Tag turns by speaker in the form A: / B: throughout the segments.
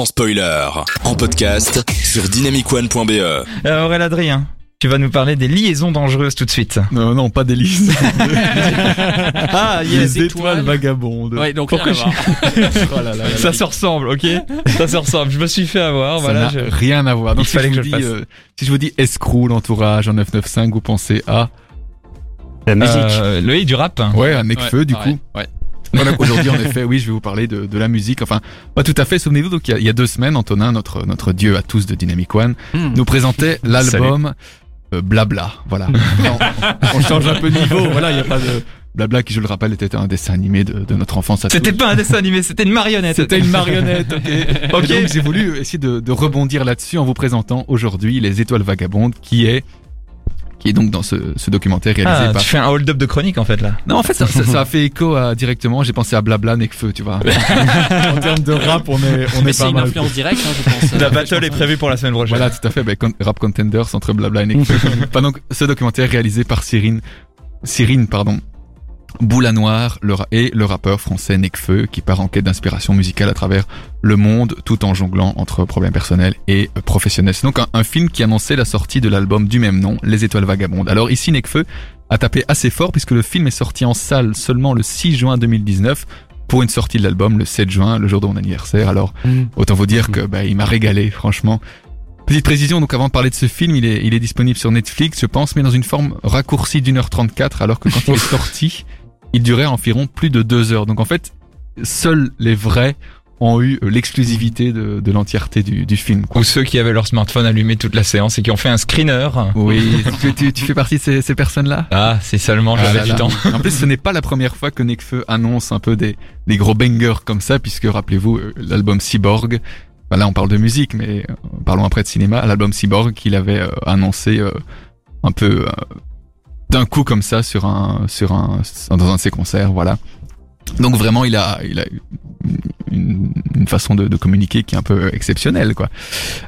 A: sans spoiler. En podcast sur dynamicone.be.
B: Euh, Aurélien Adrien, tu vas nous parler des liaisons dangereuses tout de suite.
C: Non, non, pas des listes.
B: Ah,
C: Les étoiles vagabondes.
D: Ouais, donc
B: Pourquoi
D: rien à voir.
C: Oh là là là là.
B: Ça se ressemble, ok Ça se ressemble. Je me suis fait avoir,
C: Ça
B: voilà. je-
C: rien à voir. Donc,
B: Il
C: si,
B: fallait
C: je
B: que
C: vous
B: je le
C: dis,
B: fasse.
C: euh, si je vous dis escroc, l'entourage en 995, vous pensez à
D: La musique.
B: Euh, Loïc du rap.
C: ouais, à Necfeu du
D: pareil.
C: coup.
D: Ouais.
C: Voilà, aujourd'hui, en effet, oui, je vais vous parler de, de la musique. Enfin, pas tout à fait. Souvenez-vous, donc il y, a, il y a deux semaines, Antonin, notre notre dieu à tous de Dynamic One,
D: Hmm.
C: nous présentait l'album euh, Blabla. Voilà. on, on change un peu de niveau. Voilà, il y a pas de Blabla qui, je le rappelle, était un dessin animé de, de notre enfance.
B: C'était pas un dessin animé, c'était une marionnette.
C: C'était une marionnette, ok.
B: Ok.
C: Et donc j'ai voulu essayer de, de rebondir là-dessus en vous présentant aujourd'hui Les Étoiles Vagabondes, qui est qui est donc dans ce, ce documentaire réalisé
B: Ah,
C: par.
B: tu fais un hold-up de chronique en fait là.
C: Non, en fait, ça, ça, ça a fait écho à directement. J'ai pensé à Blabla, Necfeu, tu vois. en termes de rap, on est on
D: Mais
C: est
D: c'est
C: pas
D: une
C: mal.
D: influence directe, hein, je pense.
B: La battle est prévue pour la semaine prochaine.
C: Voilà, tout à fait. Con- rap contenders entre Blabla et Necfeu. Enfin, donc, ce documentaire réalisé par Cyrine, Cyrine, pardon, Boula Noire le et le rappeur français Necfeu qui part en quête d'inspiration musicale à travers le monde tout en jonglant entre problèmes personnels et professionnels. C'est donc un, un film qui annonçait la sortie de l'album du même nom, Les Étoiles Vagabondes. Alors ici, Necfeu a tapé assez fort puisque le film est sorti en salle seulement le 6 juin 2019 pour une sortie de l'album le 7 juin, le jour de mon anniversaire. Alors Autant vous dire que bah, il m'a régalé, franchement. Petite précision, donc avant de parler de ce film, il est, il est disponible sur Netflix, je pense, mais dans une forme raccourcie d'une heure 34, alors que quand il est sorti, il durait environ plus de deux heures. Donc en fait, seuls les vrais ont eu l'exclusivité de, de l'entièreté du, du film. quoi.
B: Ou ceux qui avaient leur smartphone allumé toute la séance et qui ont fait un screener.
C: Oui, tu, tu- tu fais partie de ces, ces personnes-là?
B: Ah, si seulement
C: Ah
B: j'avais du temps.
C: En plus, ce n'est pas la première fois que Nekfeu annonce un peu des, des gros bangers comme ça, puisque rappelez-vous, euh, l'album Cyborg, bah là on parle de musique, mais euh, parlons après de cinéma, l'album Cyborg qu'il avait euh, annoncé un peu d'un coup comme ça sur un, sur un, dans un de ses concerts, voilà. Donc vraiment, il a, il a une, une façon de, de communiquer qui est un peu exceptionnelle, quoi.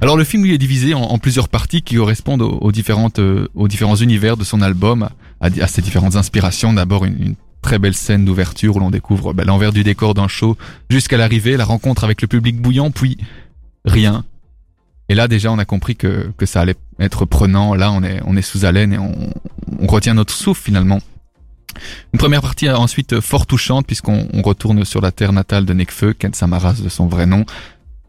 C: Alors le film lui est divisé en, plusieurs parties qui correspondent aux, aux différentes, euh, aux différents univers de son album, à, à ses différentes inspirations. D'abord une, une très belle scène d'ouverture où l'on découvre ben, l'envers du décor d'un show jusqu'à l'arrivée, la rencontre avec le public bouillant, puis rien. Et là déjà on a compris que, que ça allait être prenant. Là on est, on est sous haleine et on, retient notre souffle finalement. Une première partie ensuite fort touchante puisqu'on on retourne sur la terre natale de Nekfeu, Ken Samaras de son vrai nom.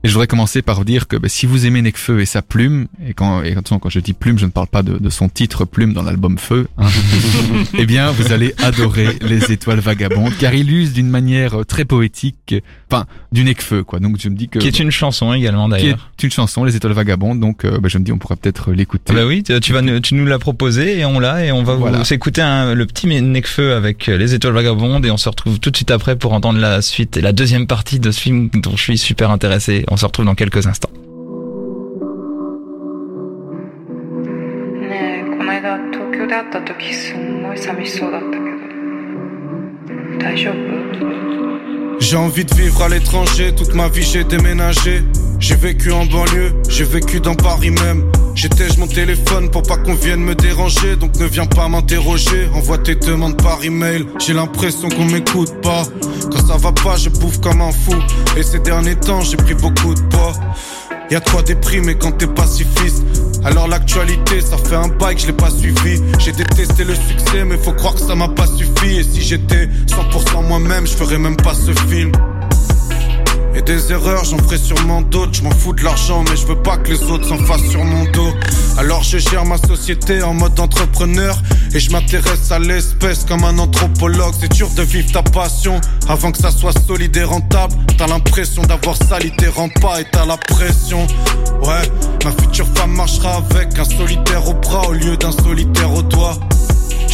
C: Et je voudrais commencer par vous dire que ben, si vous aimez Nekfeu et sa plume, et quand, et attention, quand je dis plume, je ne parle pas de, de son titre plume dans l'album Feu, hein, eh bien vous allez adorer les étoiles vagabondes, car il use d'une manière euh, très poétique, enfin du Nekfeu quoi. Donc je me dis que
B: Qui est une chanson également
C: qui
B: d'ailleurs.
C: est une chanson, les étoiles vagabondes. Donc euh, ben, je me dis on pourrait peut-être l'écouter.
B: Ah Bah oui, tu vas nous- tu nous l'as proposé et on l'a et on va
C: Voilà.
B: vous s'écouter un- le petit Necfeu avec euh, les étoiles vagabondes et on se retrouve tout de suite après pour entendre la suite et la deuxième partie de ce film dont je suis super intéressé. On se retrouve dans quelques instants.
E: J'ai envie de vivre à l'étranger, toute ma vie j'ai déménagé. J'ai vécu en banlieue, j'ai vécu dans Paris même. J'étège mon téléphone pour pas qu'on vienne me déranger, donc ne viens pas m'interroger. Envoie tes demandes par email, j'ai l'impression qu'on m'écoute pas. Quand ça va pas, je bouffe comme un fou. Et ces derniers temps, j'ai pris beaucoup de poids. Y'a de quoi déprimer quand t'es pacifiste. Alors l'actualité, ça fait un bail que je l'ai pas suivi. J'ai détesté le succès, mais faut croire que ça m'a pas suffi. Et si j'étais 100% moi-même, je ferais même pas ce film. J'en ferai sûrement d'autres. Je m'en fous de l'argent, mais je veux pas que les autres s'en fassent sur mon dos. Alors je gère ma société en mode entrepreneur. Et je m'intéresse à l'espèce comme un anthropologue. C'est dur de vivre ta passion avant que ça soit solide et rentable. T'as l'impression d'avoir sali tes rempas et t'as la pression. Ouais, ma future femme marchera avec un solitaire au bras au lieu d'un solitaire au doigt.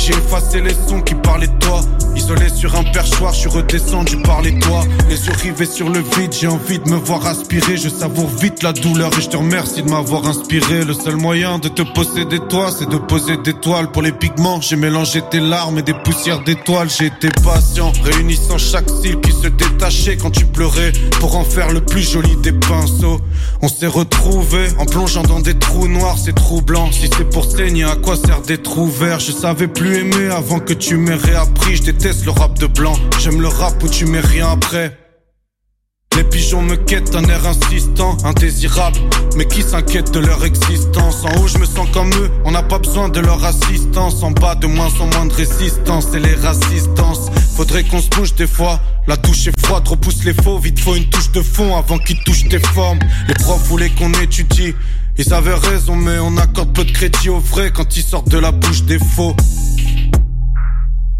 E: J'ai effacé les sons qui parlaient de toi. Isolé sur un perchoir, je suis redescendu par les toits. Les yeux rivés sur le vide, j'ai envie de me voir aspirer. Je savoure vite la douleur et je te remercie de m'avoir inspiré. Le seul moyen de te posséder toi, c'est de poser des toiles pour les pigments. J'ai mélangé tes larmes et des poussières d'étoiles. J'ai été patient, réunissant chaque cils qui se détachait quand tu pleurais pour en faire le plus joli des pinceaux. On s'est retrouvés en plongeant dans des trous noirs, c'est troublant. Si c'est pour saigner, à quoi sert des trous verts Je savais plus aimer avant que tu m'aies réappris. Je déteste le rap de blanc, j'aime le rap où tu mets rien après. Pigeons me quête un air insistant, indésirable. Mais qui s'inquiète de leur existence? En haut, je me sens comme eux, on n'a pas besoin de leur assistance. En bas, de moins en moins de résistance, et les rassistances. Faudrait qu'on se touche des fois. La touche est froide, repousse les faux. Vite, faut une touche de fond avant qu'ils touchent tes formes. Les profs voulaient qu'on étudie. Ils avaient raison, mais on accorde peu de crédit aux vrais quand ils sortent de la bouche des faux.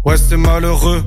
E: Ouais, c'est malheureux.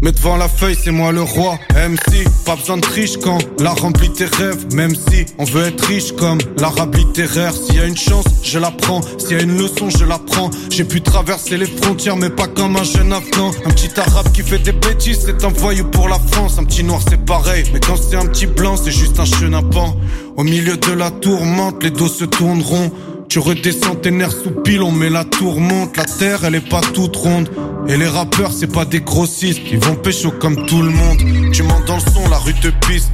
E: Mais devant la feuille, c'est moi le roi. MC, pas besoin de triche quand la remplit tes rêves. Même si on veut être riche comme l'arabe littéraire. S'il y a une chance, je la prends. S'il y a une leçon, je la prends. J'ai pu traverser les frontières, mais pas comme un jeune afghan. Un petit arabe qui fait des bêtises, c'est un voyou pour la France. Un petit noir, c'est pareil. Mais quand c'est un petit blanc, c'est juste un chenapan. Au milieu de la tourmente, les dos se tourneront. Tu redescends tes nerfs sous pilon, mais la tourmente. La terre, elle est pas toute ronde. Et les rappeurs, c'est pas des grossistes. Ils vont pécho comme tout le monde. Tu montes dans le son, la rue te piste.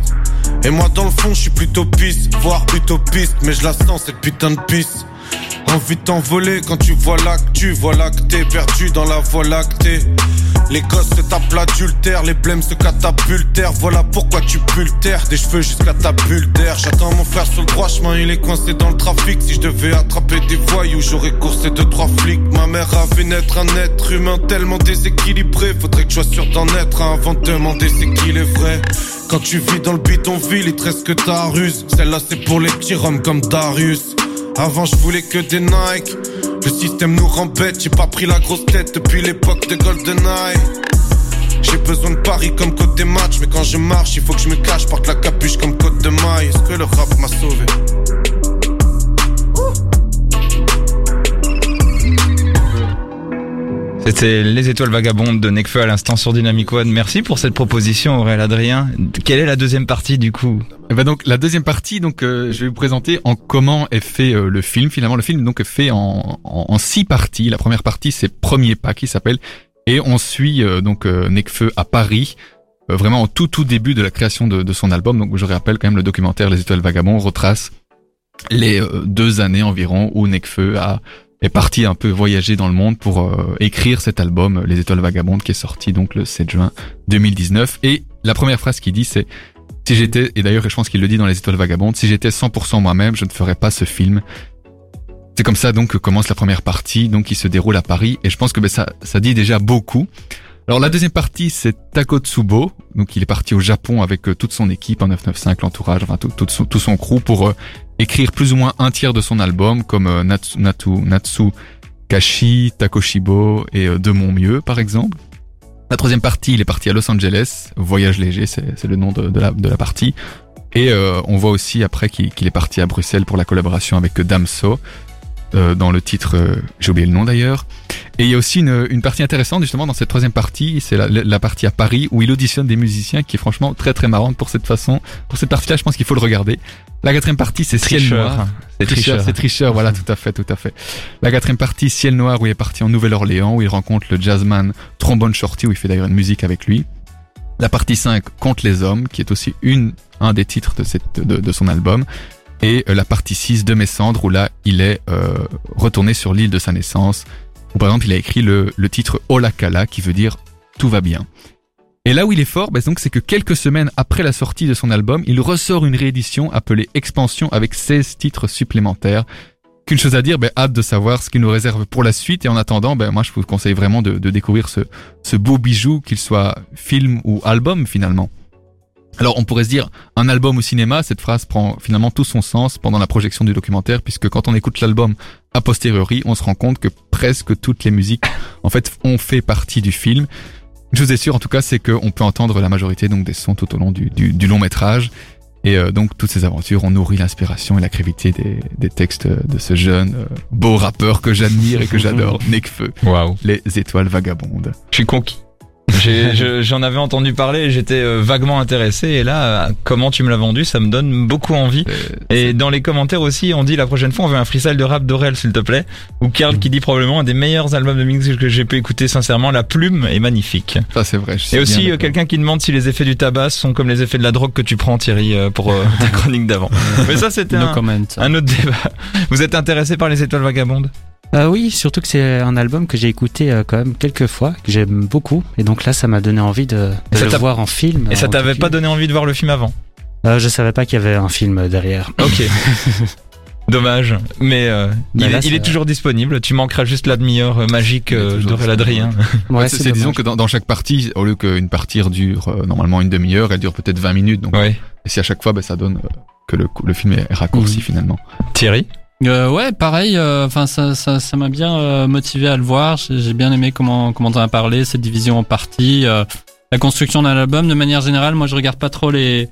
E: Et moi, dans le fond, je suis plutôt piste, voire utopiste. Mais je la sens, cette putain de piste. Envie de t'envoler quand tu vois l'actu, que t'es perdu dans la voie lactée. Les gosses se tapent l'adultère, les blêmes se catapultèrent. Voilà pourquoi tu pultères des cheveux jusqu'à ta bulle d'air. J'attends mon frère sur le droit chemin, il est coincé dans le trafic. Si je devais attraper des voyous, j'aurais coursé deux trois flics. Ma mère a vu naître un être humain tellement déséquilibré. Faudrait que je sois sûr d'en être un avant de demander c'est qu'il est vrai. Quand tu vis dans le bidonville, il te reste que ta ruse. Celle-là c'est pour les petits roms comme Darius. Avant je voulais que des Nike. Le système nous rend j'ai pas pris la grosse tête depuis l'époque de GoldenEye. J'ai besoin de Paris comme côté des matchs, mais quand je marche, il faut que je me cache, porte la capuche comme côte de maille. Est-ce que le rap m'a sauvé?
B: C'était Les Étoiles Vagabondes de Nekfeu à l'instant sur Dynamic One. Merci pour cette proposition, Aurélien Adrien. Quelle est la deuxième partie du coup?
C: Et ben donc la deuxième partie, donc euh, je vais vous présenter en comment est fait euh, le film. Finalement, le film donc est fait en, en, en six parties. La première partie, c'est Premier pas qui s'appelle, et on suit euh, donc euh, Nekfeu à Paris, euh, vraiment au tout tout début de la création de, de son album. Donc je rappelle quand même le documentaire Les Étoiles Vagabonds retrace les deux années environ où Nekfeu a est parti un peu voyager dans le monde pour euh, écrire cet album Les Étoiles Vagabondes qui est sorti donc le 7 juin 2019 et la première phrase qu'il dit c'est si j'étais et d'ailleurs je pense qu'il le dit dans Les Étoiles Vagabondes si j'étais 100% moi-même je ne ferais pas ce film c'est comme ça donc que commence la première partie donc qui se déroule à Paris. Et je pense que ben, ça ça dit déjà beaucoup alors la deuxième partie c'est Takotsubo donc il est parti au Japon avec euh, toute son équipe en 995 l'entourage enfin tout, son, crew pour euh, écrire plus ou moins un tiers de son album, comme euh, Natsu, Kashi, Takoshibo et De Mon Mieux, par exemple. La troisième partie, il est parti à Los Angeles, Voyage léger, c'est le nom de, la, partie. Et on voit aussi après qu'il est parti à Bruxelles pour la collaboration avec Damso, euh, dans le titre, euh, j'ai oublié le nom d'ailleurs. Et il y a aussi une, une partie intéressante justement dans cette troisième partie, c'est la, la partie à Paris où il auditionne des musiciens qui est franchement très très marrante pour cette façon. Pour cette partie-là, je pense qu'il faut le regarder. La quatrième partie, c'est Ciel Noir.
B: C'est tricheur.
C: C'est tricheur, voilà, tout à fait, tout à fait. La quatrième partie, Ciel Noir, où il est parti en Nouvelle-Orléans, où il rencontre le jazzman Trombone Shorty, où il fait d'ailleurs une musique avec lui. La partie 5, Contre les hommes, qui est aussi une, un des titres de, cette, de, de son album. Et euh, la partie 6, De mes cendres, où là, il est euh, retourné sur l'île de sa naissance, où par exemple, il a écrit le, le titre Olakala, qui veut dire Tout va bien. Et là où il est fort, bah, donc, c'est que quelques semaines après la sortie de son album, il ressort une réédition appelée Expansion avec 16 titres supplémentaires. Qu'une chose à dire, ben, hâte de savoir ce qu'il nous réserve pour la suite. Et en attendant, ben, moi, je vous conseille vraiment de, découvrir ce beau bijou, qu'il soit film ou album finalement. Alors on pourrait se dire un album au cinéma, cette phrase prend finalement tout son sens pendant la projection du documentaire puisque quand on écoute l'album a posteriori, on se rend compte que presque toutes les musiques en fait ont fait partie du film. Une chose est sûre en tout cas, c'est qu'on peut entendre la majorité donc des sons tout au long du, du, du long métrage. Et euh, donc toutes ces aventures ont nourri l'inspiration et la créativité des, des textes de ce jeune euh, beau rappeur que j'admire et que j'adore, Nekfeu,
B: Waouh.
C: les étoiles vagabondes.
B: Je suis conquis. J'ai- je- J'en avais entendu parler et j'étais euh, vaguement intéressé. Et là, euh, comment tu me l'as vendu, ça me donne beaucoup envie.
C: Euh,
B: Et dans les commentaires aussi, on dit la prochaine fois, on veut un freestyle de rap d'Aurel, s'il te plaît. Ou Karl qui dit probablement un des meilleurs albums de mix que j'ai pu écouter sincèrement. La plume est magnifique.
C: Ça c'est vrai. je
B: Et aussi quelqu'un qui demande si les effets du tabac sont comme les effets de la drogue que tu prends, Thierry, euh, pour euh, ta chronique d'avant. Mais ça, c'était
D: No
B: un,
D: comment.
B: un autre débat. Vous êtes intéressé par les étoiles vagabondes?
D: Euh, oui, surtout que c'est un album que j'ai écouté euh, quand même quelques fois, que j'aime beaucoup. Et donc là, ça m'a donné envie de, de
B: Et ça
D: le voir en film.
B: Et ça t'avait pas donné envie de voir le film avant?
D: Euh, je savais pas qu'il y avait un film derrière.
B: Ok. Dommage, mais euh,
D: Bah
B: il,
D: là,
B: est, il
D: c'est-
B: est toujours disponible. Tu manqueras juste la demi-heure euh, magique euh,
C: toujours
B: d'Aurélien Adrien.
D: Ouais,
C: c'est, disons que dans, dans chaque partie, au lieu qu'une partie dure euh, normalement une demi-heure, elle dure peut-être 20 minutes. Donc,
B: Ouais.
C: et si à chaque fois, ben, ça donne euh, que le, le film est raccourci
D: Mhm.
C: finalement.
B: Thierry?
F: Euh, ouais, pareil. Enfin, ça, ça, ça m'a bien euh, motivé à le voir. J'ai bien aimé comment comment t'en as parlé, cette division en parties, euh, la construction d'un album. De manière générale, moi, je regarde pas trop les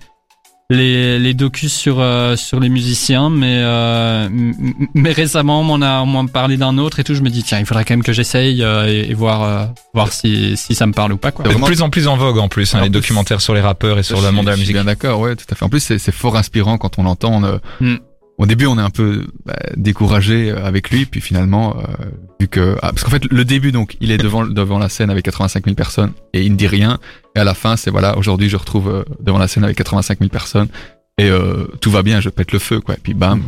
F: les les docus sur euh, sur les musiciens, mais euh, mais récemment, on m'en a on parlé d'un autre et tout. Je me dis tiens, il faudrait quand même que j'essaye euh, et, et voir euh, voir si si ça me parle ou pas quoi.
B: De
C: Vraiment-
B: plus en plus en vogue en plus, hein,
C: En
B: les
C: plus-
B: documentaires sur les rappeurs et sur le monde de la musique.
C: bien d'accord, ouais, tout à fait. En plus, c'est, c'est fort inspirant quand on l'entend. on, euh,
F: Mm.
C: Au début, on est un peu bah, découragé avec lui, puis finalement, euh, vu que ah, parce qu'en fait, le début, donc, il est devant devant la scène avec 85 000 personnes et il ne dit rien. Et à la fin, c'est voilà, aujourd'hui, je retrouve euh, devant la scène avec 85 000 personnes et euh, tout va bien, je pète le feu, quoi. Et puis bam,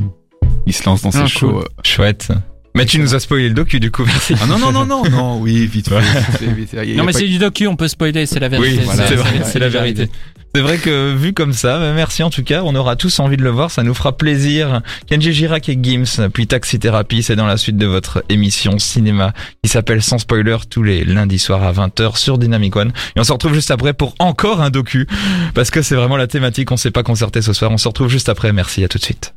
C: il se lance dans ses
F: Ah,
C: shows.
F: cool.
C: euh.
B: Chouette. Mais tu nous as spoilé le docu du coup, merci.
C: Ah non non non non non, oui, vite fait. vite fait, vite fait.
F: Non mais c'est du docu, on peut spoiler, c'est la vérité.
B: Oui,
C: voilà,
B: c'est la vérité. C'est vrai que vu comme ça, bah, merci en tout cas, on aura tous envie de le voir, ça nous fera plaisir. Kenji Girac et Gims, puis Taxi Therapy, c'est dans la suite de votre émission cinéma qui s'appelle Sans Spoiler tous les lundis soirs à 20h sur Dynamic One. Et on se retrouve juste après pour encore un docu, parce que c'est vraiment la thématique, on s'est pas concerté ce soir, on se retrouve juste après, merci, à tout de suite.